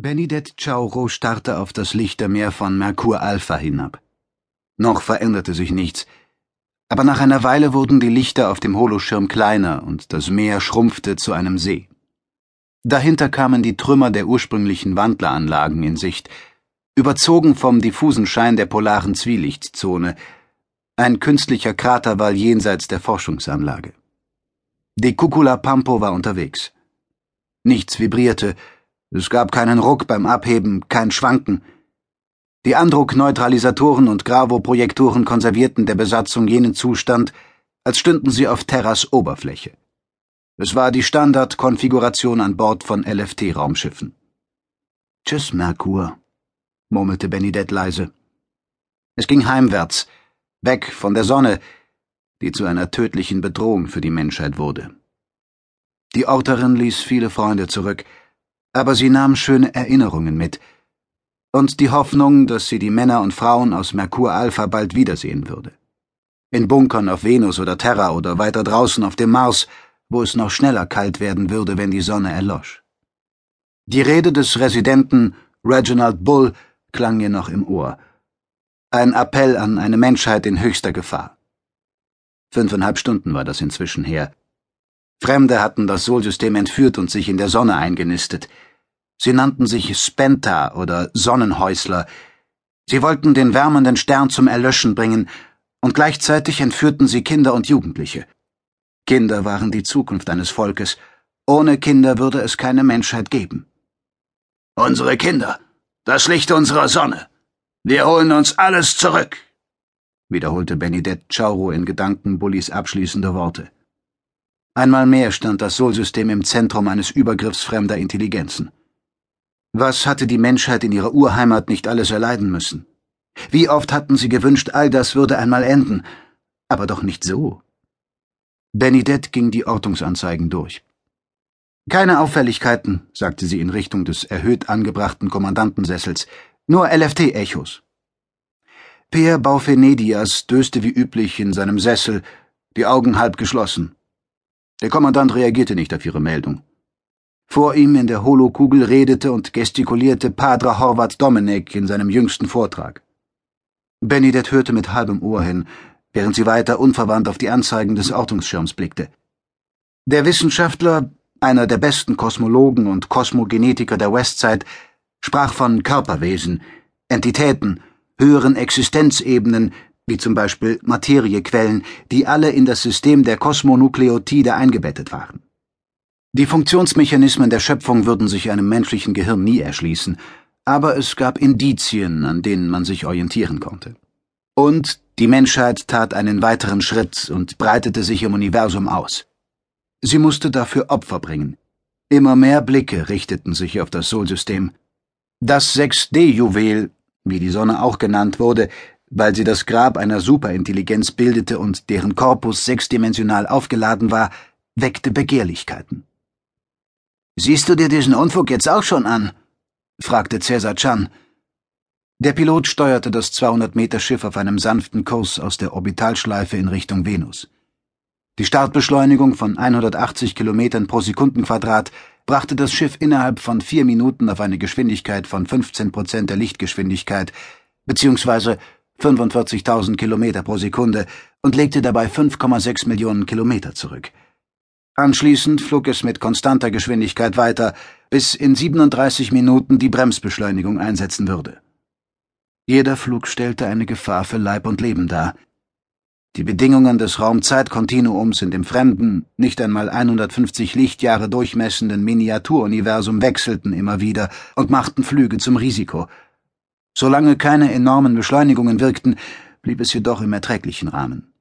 Benedette Chauro starrte auf das Lichtermeer von Merkur Alpha hinab. Noch veränderte sich nichts, aber nach einer Weile wurden die Lichter auf dem Holoschirm kleiner und das Meer schrumpfte zu einem See. Dahinter kamen die Trümmer der ursprünglichen Wandleranlagen in Sicht, überzogen vom diffusen Schein der polaren Zwielichtzone, ein künstlicher Kraterwall jenseits der Forschungsanlage. Die Cucula Pampo war unterwegs. Nichts vibrierte, es gab keinen Ruck beim Abheben, kein Schwanken. Die Andruckneutralisatoren und Gravoprojektoren konservierten der Besatzung jenen Zustand, als stünden sie auf Terras Oberfläche. Es war die Standardkonfiguration an Bord von LFT-Raumschiffen. Tschüss, Merkur, murmelte Benedette leise. Es ging heimwärts, weg von der Sonne, die zu einer tödlichen Bedrohung für die Menschheit wurde. Die Orterin ließ viele Freunde zurück, aber sie nahm schöne Erinnerungen mit und die Hoffnung, dass sie die Männer und Frauen aus Merkur Alpha bald wiedersehen würde. In Bunkern auf Venus oder Terra oder weiter draußen auf dem Mars, wo es noch schneller kalt werden würde, wenn die Sonne erlosch. Die Rede des Residenten Reginald Bull klang ihr noch im Ohr. Ein Appell an eine Menschheit in höchster Gefahr. Fünfeinhalb Stunden war das inzwischen her. Fremde hatten das Solsystem entführt und sich in der Sonne eingenistet. Sie nannten sich Spenta oder Sonnenhäusler. Sie wollten den wärmenden Stern zum Erlöschen bringen, und gleichzeitig entführten sie Kinder und Jugendliche. Kinder waren die Zukunft eines Volkes. Ohne Kinder würde es keine Menschheit geben. Unsere Kinder, das Licht unserer Sonne. Wir holen uns alles zurück, wiederholte Benedette Chauro in Gedanken Bullis abschließende Worte. Einmal mehr stand das Solsystem im Zentrum eines Übergriffs fremder Intelligenzen. Was hatte die Menschheit in ihrer Urheimat nicht alles erleiden müssen? Wie oft hatten sie gewünscht, all das würde einmal enden, aber doch nicht so. Benedette ging die Ortungsanzeigen durch. Keine Auffälligkeiten, sagte sie in Richtung des erhöht angebrachten Kommandantensessels, nur LFT-Echos. Pierre Baufenedias döste wie üblich in seinem Sessel, die Augen halb geschlossen. Der Kommandant reagierte nicht auf ihre Meldung. Vor ihm in der Holokugel redete und gestikulierte Padre Horvath Dominik in seinem jüngsten Vortrag. Benedette hörte mit halbem Ohr hin, während sie weiter unverwandt auf die Anzeigen des Ortungsschirms blickte. Der Wissenschaftler, einer der besten Kosmologen und Kosmogenetiker der Westside, sprach von Körperwesen, Entitäten, höheren Existenzebenen, wie zum Beispiel Materiequellen, die alle in das System der Kosmonukleotide eingebettet waren. Die Funktionsmechanismen der Schöpfung würden sich einem menschlichen Gehirn nie erschließen, aber es gab Indizien, an denen man sich orientieren konnte. Und die Menschheit tat einen weiteren Schritt und breitete sich im Universum aus. Sie musste dafür Opfer bringen. Immer mehr Blicke richteten sich auf das Solsystem. Das 6D-Juwel, wie die Sonne auch genannt wurde, weil sie das Grab einer Superintelligenz bildete und deren Korpus sechsdimensional aufgeladen war, weckte Begehrlichkeiten. Siehst du dir diesen Unfug jetzt auch schon an? fragte Cäsar Chan. Der Pilot steuerte das 200-Meter-Schiff auf einem sanften Kurs aus der Orbitalschleife in Richtung Venus. Die Startbeschleunigung von 180 Kilometern pro Sekundenquadrat brachte das Schiff innerhalb von vier Minuten auf eine Geschwindigkeit von 15 Prozent der Lichtgeschwindigkeit, beziehungsweise 45.000 Kilometer pro Sekunde und legte dabei 5,6 Millionen Kilometer zurück. Anschließend flog es mit konstanter Geschwindigkeit weiter, bis in 37 Minuten die Bremsbeschleunigung einsetzen würde. Jeder Flug stellte eine Gefahr für Leib und Leben dar. Die Bedingungen des Raumzeitkontinuums in dem fremden, nicht einmal 150 Lichtjahre durchmessenden Miniaturuniversum wechselten immer wieder und machten Flüge zum Risiko. Solange keine enormen Beschleunigungen wirkten, blieb es jedoch im erträglichen Rahmen.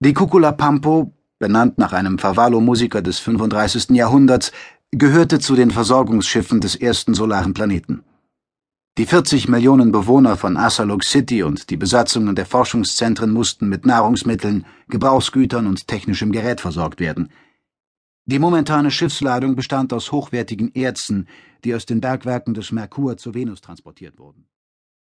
Die Cucula Pampo benannt nach einem Favalo-Musiker des 35. Jahrhunderts, gehörte zu den Versorgungsschiffen des ersten solaren Planeten. Die 40 Millionen Bewohner von Asalok City und die Besatzungen der Forschungszentren mussten mit Nahrungsmitteln, Gebrauchsgütern und technischem Gerät versorgt werden. Die momentane Schiffsladung bestand aus hochwertigen Erzen, die aus den Bergwerken des Merkur zur Venus transportiert wurden